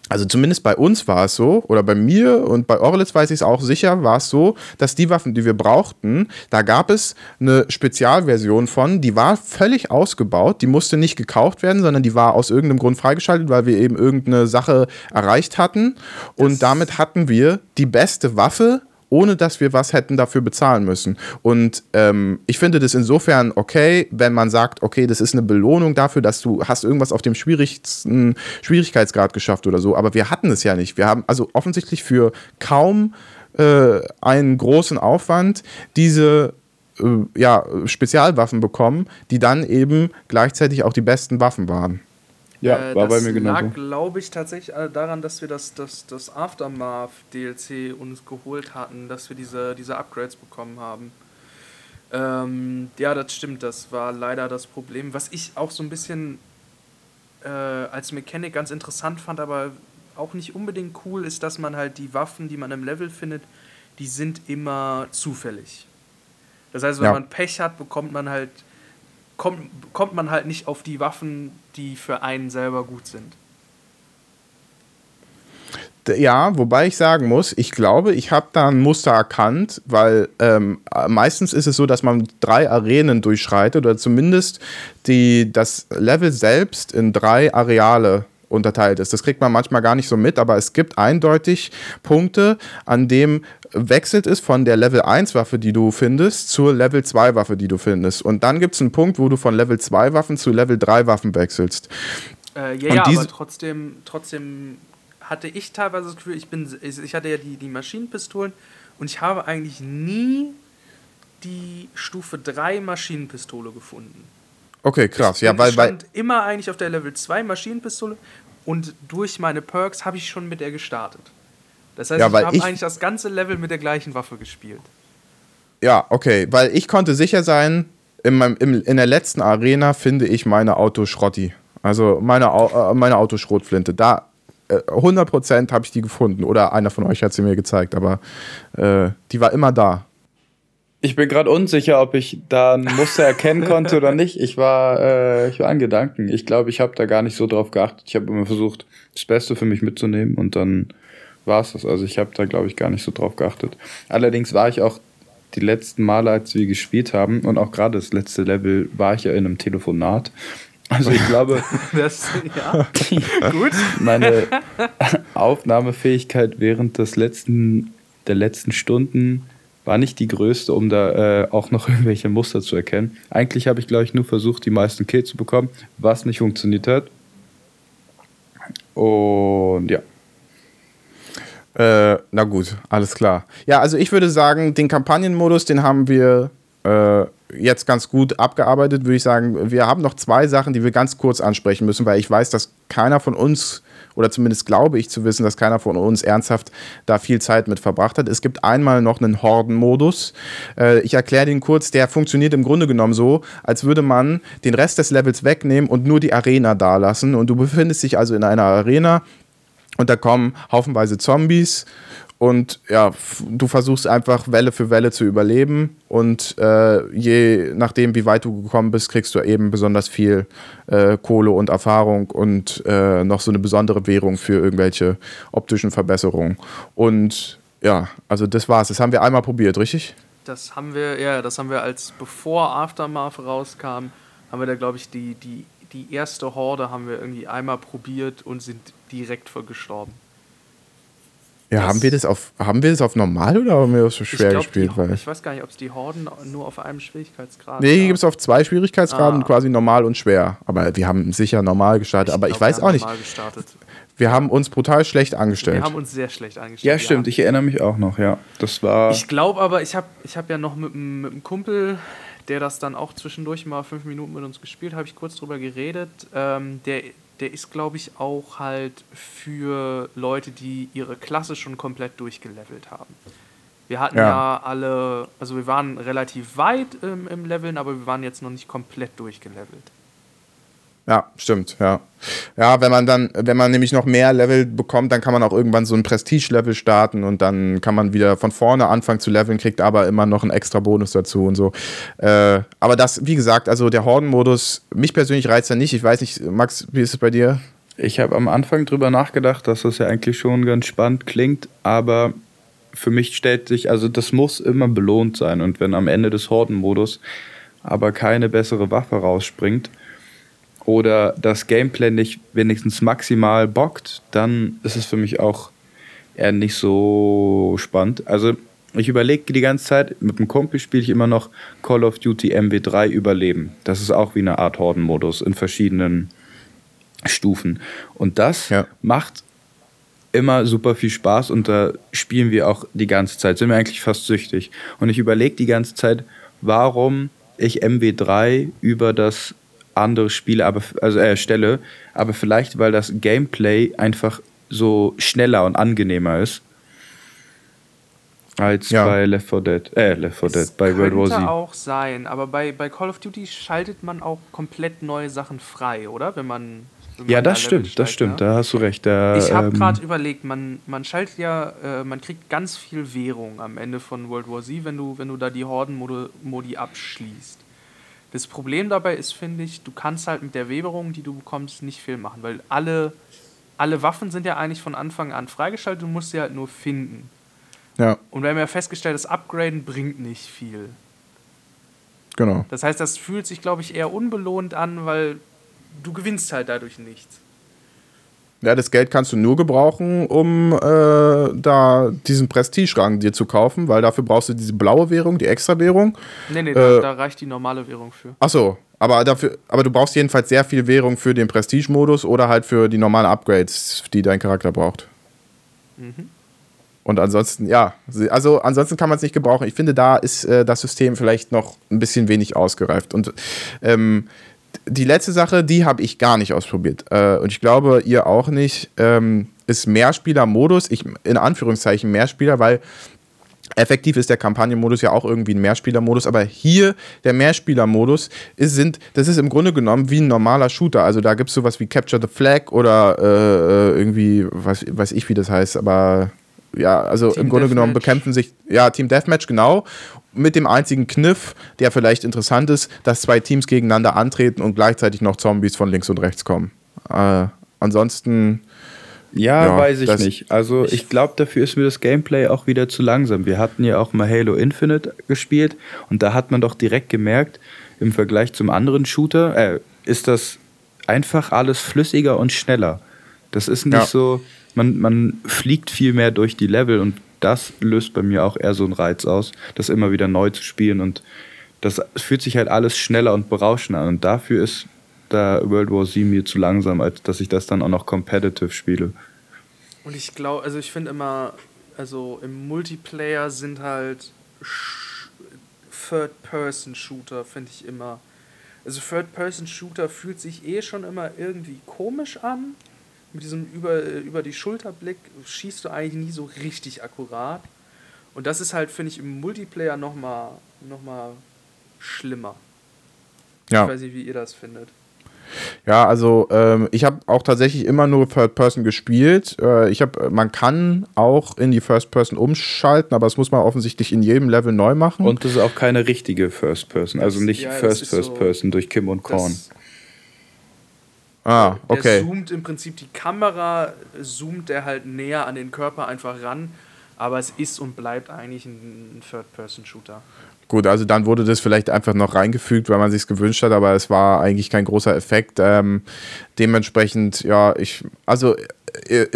also zumindest bei uns war es so, oder bei mir und bei Orlitz weiß ich es auch sicher, war es so, dass die Waffen, die wir brauchten, da gab es eine Spezialversion von, die war völlig ausgebaut, die musste nicht gekauft werden, sondern die war aus irgendeinem Grund freigeschaltet, weil wir eben irgendeine Sache erreicht hatten. Und das damit hatten wir die beste Waffe ohne dass wir was hätten dafür bezahlen müssen. Und ähm, ich finde das insofern okay, wenn man sagt, okay, das ist eine Belohnung dafür, dass du hast irgendwas auf dem schwierigsten Schwierigkeitsgrad geschafft oder so. Aber wir hatten es ja nicht. Wir haben also offensichtlich für kaum äh, einen großen Aufwand diese äh, ja, Spezialwaffen bekommen, die dann eben gleichzeitig auch die besten Waffen waren. Ja, äh, war bei mir genau. Das lag, glaube ich, tatsächlich daran, dass wir das, das, das Aftermath-DLC uns geholt hatten, dass wir diese, diese Upgrades bekommen haben. Ähm, ja, das stimmt, das war leider das Problem. Was ich auch so ein bisschen äh, als Mechanik ganz interessant fand, aber auch nicht unbedingt cool, ist, dass man halt die Waffen, die man im Level findet, die sind immer zufällig. Das heißt, wenn ja. man Pech hat, bekommt man halt kommt, kommt man halt nicht auf die Waffen, die für einen selber gut sind. Ja, wobei ich sagen muss, ich glaube, ich habe da ein Muster erkannt, weil ähm, meistens ist es so, dass man drei Arenen durchschreitet oder zumindest die, das Level selbst in drei Areale unterteilt ist. Das kriegt man manchmal gar nicht so mit, aber es gibt eindeutig Punkte, an dem wechselt es von der Level 1 Waffe, die du findest, zur Level 2 Waffe, die du findest. Und dann gibt es einen Punkt, wo du von Level 2 Waffen zu Level 3 Waffen wechselst. Äh, ja, ja, aber trotzdem, trotzdem hatte ich teilweise das Gefühl, ich bin, ich hatte ja die, die Maschinenpistolen und ich habe eigentlich nie die Stufe 3 Maschinenpistole gefunden. Okay, krass. Ich Ja, weil, weil, stand immer eigentlich auf der Level 2 Maschinenpistole und durch meine Perks habe ich schon mit der gestartet. Das heißt, Ja, ich habe ich- eigentlich das ganze Level mit der gleichen Waffe gespielt. ja, okay, weil ich konnte sicher sein, in, meinem, im, in der letzten Arena finde ich meine Autoschrotti. Also meine, Au- äh, meine Autoschrotflinte. Da äh, 100% habe ich die gefunden. Oder einer von euch hat sie mir gezeigt, aber äh, die war immer da. Ich bin gerade unsicher, ob ich da ein Muster erkennen konnte oder nicht. Ich war, äh, ich war an Gedanken. Ich glaube, ich habe da gar nicht so drauf geachtet. Ich habe immer versucht, das Beste für mich mitzunehmen und dann war es das. Also ich habe da, glaube ich, gar nicht so drauf geachtet. Allerdings war ich auch die letzten Male, als wir gespielt haben und auch gerade das letzte Level, war ich ja in einem Telefonat. Also ich glaube, Das, ja, gut. meine Aufnahmefähigkeit während des letzten, der letzten Stunden war nicht die größte, um da äh, auch noch irgendwelche Muster zu erkennen. Eigentlich habe ich, glaube ich, nur versucht, die meisten Kills zu bekommen, was nicht funktioniert hat. Und ja. Äh, na gut, alles klar. Ja, also ich würde sagen, den Kampagnenmodus, den haben wir äh, jetzt ganz gut abgearbeitet, würde ich sagen. Wir haben noch zwei Sachen, die wir ganz kurz ansprechen müssen, weil ich weiß, dass keiner von uns, oder zumindest glaube ich zu wissen, dass keiner von uns ernsthaft da viel Zeit mit verbracht hat. Es gibt einmal noch einen Horden-Modus. Äh, ich erkläre den kurz, der funktioniert im Grunde genommen so, als würde man den Rest des Levels wegnehmen und nur die Arena da lassen. Und du befindest dich also in einer Arena, und da kommen haufenweise Zombies und ja, du versuchst einfach Welle für Welle zu überleben und äh, je nachdem, wie weit du gekommen bist, kriegst du eben besonders viel äh, Kohle und Erfahrung und äh, noch so eine besondere Währung für irgendwelche optischen Verbesserungen. Und ja, also das war's. Das haben wir einmal probiert, richtig? Das haben wir, ja, das haben wir als bevor Aftermath rauskam, haben wir da, glaube ich, die, die, die erste Horde haben wir irgendwie einmal probiert und sind direkt gestorben. Ja, Das- haben wir das auf haben wir das auf normal oder haben wir das so schwer glaub, gespielt? Die, Weil ich weiß gar nicht, ob es die Horden nur auf einem Schwierigkeitsgrad Nee, hier gibt es auf zwei Schwierigkeitsgraden, Ah. quasi normal und schwer. Aber wir haben sicher normal gestartet. aber ich glaub, wir weiß auch nicht. Gestartet. Wir haben uns brutal schlecht angestellt. Wir haben uns sehr schlecht angestellt. Ja, stimmt. Ich erinnere mich auch noch, ja. Das war. Ich glaube aber, ich habe ich hab ja noch mit einem Kumpel, der das dann auch zwischendurch mal fünf Minuten mit uns gespielt, habe ich kurz drüber geredet. Ähm, der, der ist, glaube ich, auch halt für Leute, die ihre Klasse schon komplett durchgelevelt haben. Wir hatten Ja. ja, alle, also wir waren relativ weit ähm, im Leveln, aber wir waren jetzt noch nicht komplett durchgelevelt. Ja, stimmt, ja. Ja, wenn man dann, wenn man nämlich noch mehr Level bekommt, dann kann man auch irgendwann so ein Prestige-Level starten und dann kann man wieder von vorne anfangen zu leveln, kriegt aber immer noch einen extra Bonus dazu und so. Äh, aber das, wie gesagt, also der Horden-Modus, mich persönlich reizt er nicht. Ich weiß nicht, Max, wie ist es bei dir? Ich habe am Anfang drüber nachgedacht, dass das ja eigentlich schon ganz spannend klingt, aber für mich stellt sich, also das muss immer belohnt sein und wenn am Ende des Hordenmodus aber keine bessere Waffe rausspringt oder das Gameplay nicht wenigstens maximal bockt, dann ist es für mich auch eher nicht so spannend. Also ich überlege die ganze Zeit, mit dem Kumpel spiele ich immer noch Call of Duty MW3 Überleben. Das ist auch wie eine Art Hordenmodus in verschiedenen Stufen. Und das Ja. macht immer super viel Spaß und da spielen wir auch die ganze Zeit. Sind wir eigentlich fast süchtig. Und ich überlege die ganze Zeit, warum ich MW3 über das andere Spiele, aber also äh, stelle, aber vielleicht weil das Gameplay einfach so schneller und angenehmer ist als Ja. bei Left 4 Dead, äh Left 4 Dead, bei World War könnte Z. auch sein, aber bei, bei Call of Duty schaltet man auch komplett neue Sachen frei, oder? Wenn man. Wenn Ja, das stimmt, das steigt, stimmt, ne? da hast du recht. Da, Ich habe ähm, gerade überlegt, man, man schaltet ja, äh, man kriegt ganz viel Währung am Ende von World War Z, wenn du, wenn du da die Horden-Modi abschließt. Das Problem dabei ist, finde ich, du kannst halt mit der Währung, die du bekommst, nicht viel machen, weil alle, alle Waffen sind ja eigentlich von Anfang an freigeschaltet, du musst sie halt nur finden. Ja, Und wir haben ja festgestellt, das Upgraden bringt nicht viel. genau. Das heißt, das fühlt sich, glaube ich, eher unbelohnt an, weil du gewinnst halt dadurch nichts. Ja, das Geld kannst du nur gebrauchen, um äh, da diesen Prestige-Rang dir zu kaufen, weil dafür brauchst du diese blaue Währung, die Extra-Währung. Nee, nee, da, Äh, da reicht die normale Währung für. Achso, aber dafür, aber du brauchst jedenfalls sehr viel Währung für den Prestige-Modus oder halt für die normalen Upgrades, die dein Charakter braucht. Und ansonsten, ja, also ansonsten kann man es nicht gebrauchen. Ich finde, da ist äh, das System vielleicht noch ein bisschen wenig ausgereift. Und ähm, die letzte Sache, die habe ich gar nicht ausprobiert. Äh, und ich glaube, ihr auch nicht, ähm, ist Mehrspieler-Modus. Ich, in Anführungszeichen Mehrspieler, weil effektiv ist der Kampagnenmodus ja auch irgendwie ein Mehrspieler-Modus, aber hier der Mehrspieler-Modus ist, sind, das ist im Grunde genommen wie ein normaler Shooter. Also da gibt es sowas wie Capture the Flag oder äh, irgendwie, weiß, weiß ich, wie das heißt, aber ja, also Team im Grunde genommen Deathmatch. bekämpfen sich, ja, Team Deathmatch, genau, mit dem einzigen Kniff, der vielleicht interessant ist, dass zwei Teams gegeneinander antreten und gleichzeitig noch Zombies von links und rechts kommen. Äh, ansonsten, Ja, Ja, weiß ich nicht. Also ich glaube, dafür ist mir das Gameplay auch wieder zu langsam. Wir hatten ja auch mal Halo Infinite gespielt und da hat man doch direkt gemerkt, im Vergleich zum anderen Shooter, äh, ist das einfach alles flüssiger und schneller. Das ist nicht Ja. so, man, man fliegt viel mehr durch die Level und das löst bei mir auch eher so einen Reiz aus, das immer wieder neu zu spielen und das fühlt sich halt alles schneller und berauschender an und dafür ist da World War Z mir zu langsam, als dass ich das dann auch noch competitive spiele. Und ich glaube, also ich finde immer, also im Multiplayer sind halt Third-Person-Shooter, finde ich immer. Also Third-Person-Shooter fühlt sich eh schon immer irgendwie komisch an. Mit diesem über, über die Schulterblick schießt du eigentlich nie so richtig akkurat. Und das ist halt, finde ich, im Multiplayer nochmal noch mal schlimmer. ja. Ich weiß nicht, wie ihr das findet. Ja, also ähm, ich habe auch tatsächlich immer nur Third Person gespielt. Äh, ich habe, man kann auch in die First Person umschalten, aber das muss man offensichtlich in jedem Level neu machen. Und das ist auch keine richtige First Person, also nicht ja, First First so- Person durch Kim und Korn. Das, ah, Der okay. zoomt im Prinzip die Kamera, zoomt der halt näher an den Körper einfach ran, aber es ist und bleibt eigentlich ein Third-Person-Shooter. Gut, also dann wurde das vielleicht einfach noch reingefügt, weil man sich gewünscht hat, aber es war eigentlich kein großer Effekt. Ähm, dementsprechend, ja, ich, also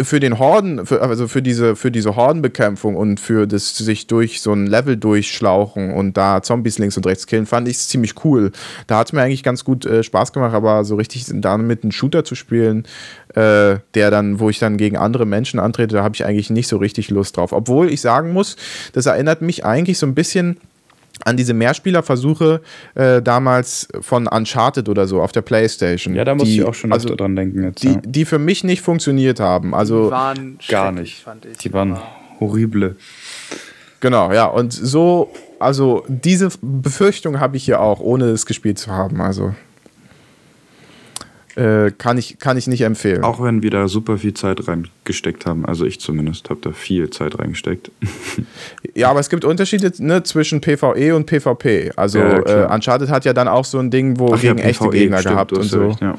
für den Horden, für, also für diese, für diese Hordenbekämpfung und für das sich durch so ein Level durchschlauchen und da Zombies links und rechts killen, fand ich es ziemlich cool. Da hat es mir eigentlich ganz gut äh, Spaß gemacht, aber so richtig damit einen Shooter zu spielen, äh, der dann, wo ich dann gegen andere Menschen antrete, da habe ich eigentlich nicht so richtig Lust drauf. Obwohl ich sagen muss, das erinnert mich eigentlich so ein bisschen an diese Mehrspielerversuche äh, damals von Uncharted oder so auf der Playstation. Ja, da muss die, ich auch schon also, dran denken jetzt. die, ja. die für mich nicht funktioniert haben. Also die waren gar nicht. fand ich. Die waren Aber horrible. genau, ja. Und so, also diese Befürchtung habe ich hier auch, ohne es gespielt zu haben. Also äh, kann, ich, kann ich nicht empfehlen. Auch wenn wir da super viel Zeit reingesteckt haben, also ich zumindest habe da viel Zeit reingesteckt. Ja, aber es gibt Unterschiede ne, zwischen PvE und PvP. Also Ja, ja, äh. Uncharted hat ja dann auch so ein Ding, wo Ach ja, gegen echte PvE, Gegner stimmt, gehabt und ja so. recht, ja.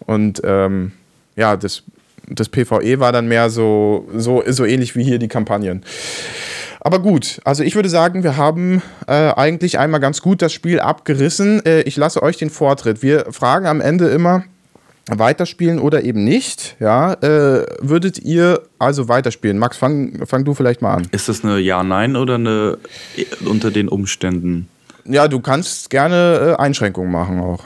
Und ähm, ja, das, das PvE war dann mehr so, so, so ähnlich wie hier die Kampagnen. Aber gut, also ich würde sagen, wir haben äh, eigentlich einmal ganz gut das Spiel abgerissen. Äh, ich lasse euch den Vortritt. Wir fragen am Ende immer, weiterspielen oder eben nicht. Ja, äh, würdet ihr also weiterspielen? Max, fang, fang du vielleicht mal an. Ist das eine Ja-Nein oder eine äh, unter den Umständen? Ja, du kannst gerne äh, Einschränkungen machen auch.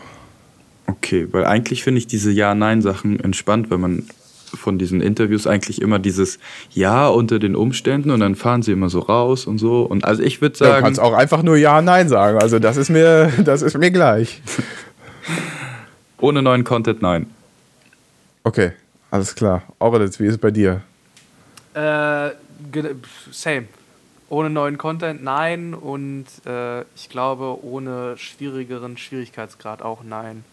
Okay, weil eigentlich finde ich diese Ja-Nein-Sachen entspannt, weil man von diesen Interviews eigentlich immer dieses Ja unter den Umständen und dann fahren sie immer so raus und so. Und also ich würde Ja, du sagen, kannst auch einfach nur Ja, Nein sagen. Also das ist mir, das ist mir gleich. ohne neuen Content nein. Okay, alles klar. Aureditz, wie ist es bei dir? Äh, same. Ohne neuen Content nein und äh, ich glaube ohne schwierigeren Schwierigkeitsgrad auch nein.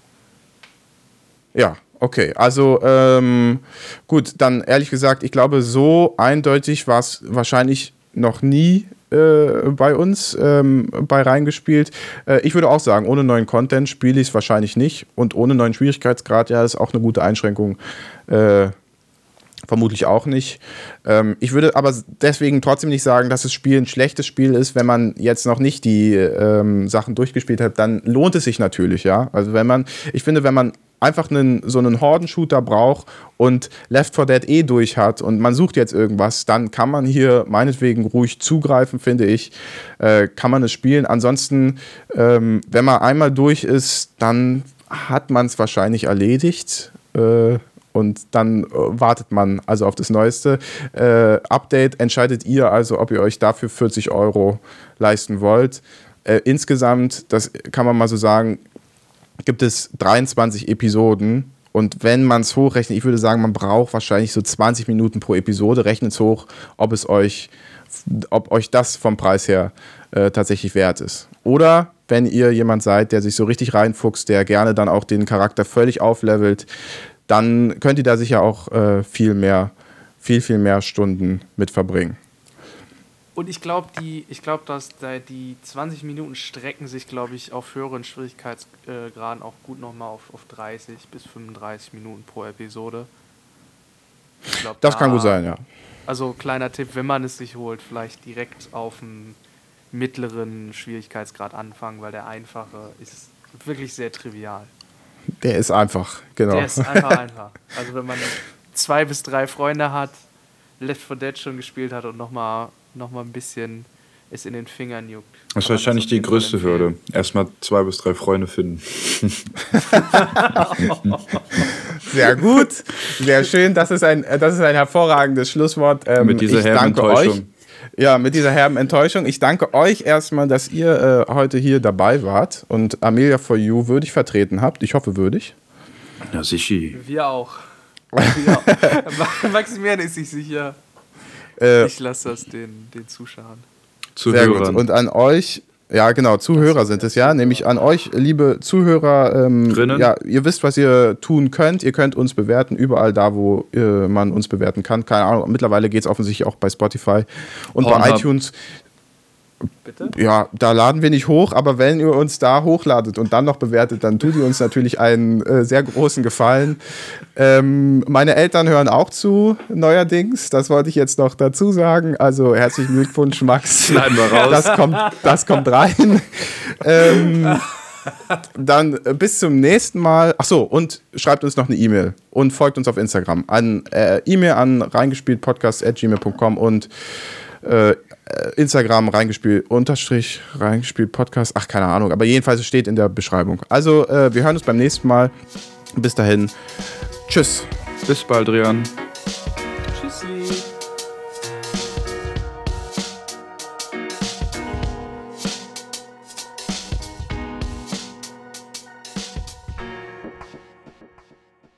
Ja, okay. Also ähm, gut, dann ehrlich gesagt, ich glaube, so eindeutig war es wahrscheinlich noch nie äh, bei uns ähm, bei reingespielt. Äh, ich würde auch sagen, ohne neuen Content spiele ich es wahrscheinlich nicht. Und ohne neuen Schwierigkeitsgrad, ja, ist auch eine gute Einschränkung. Äh, Vermutlich auch nicht. Ähm, ich würde aber deswegen trotzdem nicht sagen, dass das Spiel ein schlechtes Spiel ist, wenn man jetzt noch nicht die ähm, Sachen durchgespielt hat, dann lohnt es sich natürlich, ja. Also wenn man, ich finde, wenn man einfach einen, so einen Horden-Shooter braucht und Left 4 Dead eh durch hat und man sucht jetzt irgendwas, dann kann man hier meinetwegen ruhig zugreifen, finde ich. Äh, kann man es spielen. Ansonsten, ähm, wenn man einmal durch ist, dann hat man es wahrscheinlich erledigt. Äh, und dann äh, wartet man also auf das neueste äh, Update. Entscheidet ihr also, ob ihr euch dafür 40 Euro leisten wollt. Äh, insgesamt, das kann man mal so sagen, gibt es 23 Episoden. Und wenn man es hochrechnet, ich würde sagen, man braucht wahrscheinlich so 20 Minuten pro Episode. Rechnet es hoch, ob es euch, ob euch das vom Preis her äh, tatsächlich wert ist. Oder wenn ihr jemand seid, der sich so richtig reinfuchst, der gerne dann auch den Charakter völlig auflevelt, dann könnt ihr da sicher auch äh, viel mehr, viel, viel mehr Stunden mit verbringen. Und ich glaube, die, ich glaube, dass da die 20 Minuten strecken sich, glaube ich, auf höheren Schwierigkeitsgraden auch gut nochmal auf, auf 30 bis 35 Minuten pro Episode. Glaub, das da, kann gut sein, ja. Also kleiner Tipp, wenn man es sich holt, vielleicht direkt auf einen mittleren Schwierigkeitsgrad anfangen, weil der einfache ist wirklich sehr trivial. Der ist einfach, genau. Der ist einfach einfach. Also wenn man zwei bis drei Freunde hat, Left 4 Dead schon gespielt hat und nochmal noch mal ein bisschen es in den Fingern juckt. Das ist wahrscheinlich das die größte Hürde. Erstmal zwei bis drei Freunde finden. sehr gut, sehr schön. Das ist ein, das ist ein hervorragendes Schlusswort. Ähm, mit dieser herben Enttäuschung. Euch. Ja, mit dieser herben Enttäuschung. Ich danke euch erstmal, dass ihr äh, heute hier dabei wart und Amelia for You würdig vertreten habt. Ich hoffe würdig. Ja, sicher. Wir auch. Wir auch. Maximilian ist sich sicher. Äh, ich lasse das den, den Zuschauern. Sehr gut. Und an euch, ja genau, Zuhörer sind es ja, nämlich an euch, liebe Zuhörer. Ähm, ja, ihr wisst, was ihr tun könnt. Ihr könnt uns bewerten, überall da, wo äh, man uns bewerten kann. Keine Ahnung, mittlerweile geht es offensichtlich auch bei Spotify und Pornhub. bei iTunes. Bitte? Ja, da laden wir nicht hoch, aber wenn ihr uns da hochladet und dann noch bewertet, dann tut ihr uns natürlich einen äh, sehr großen Gefallen. Ähm, meine Eltern hören auch zu, neuerdings. Das wollte ich jetzt noch dazu sagen. Also herzlichen Glückwunsch, Max. Schneiden wir raus. Das kommt, das kommt rein. ähm, dann äh, bis zum nächsten Mal. Achso, und schreibt uns noch eine E-Mail und folgt uns auf Instagram. An äh, E-Mail an reingespieltpodcast.gmail.com und äh, Instagram reingespielt, Unterstrich reingespielt Podcast. Ach, keine Ahnung, aber jedenfalls steht in der Beschreibung. Also, äh, wir hören uns beim nächsten Mal. Bis dahin. Tschüss. Bis bald, Rian.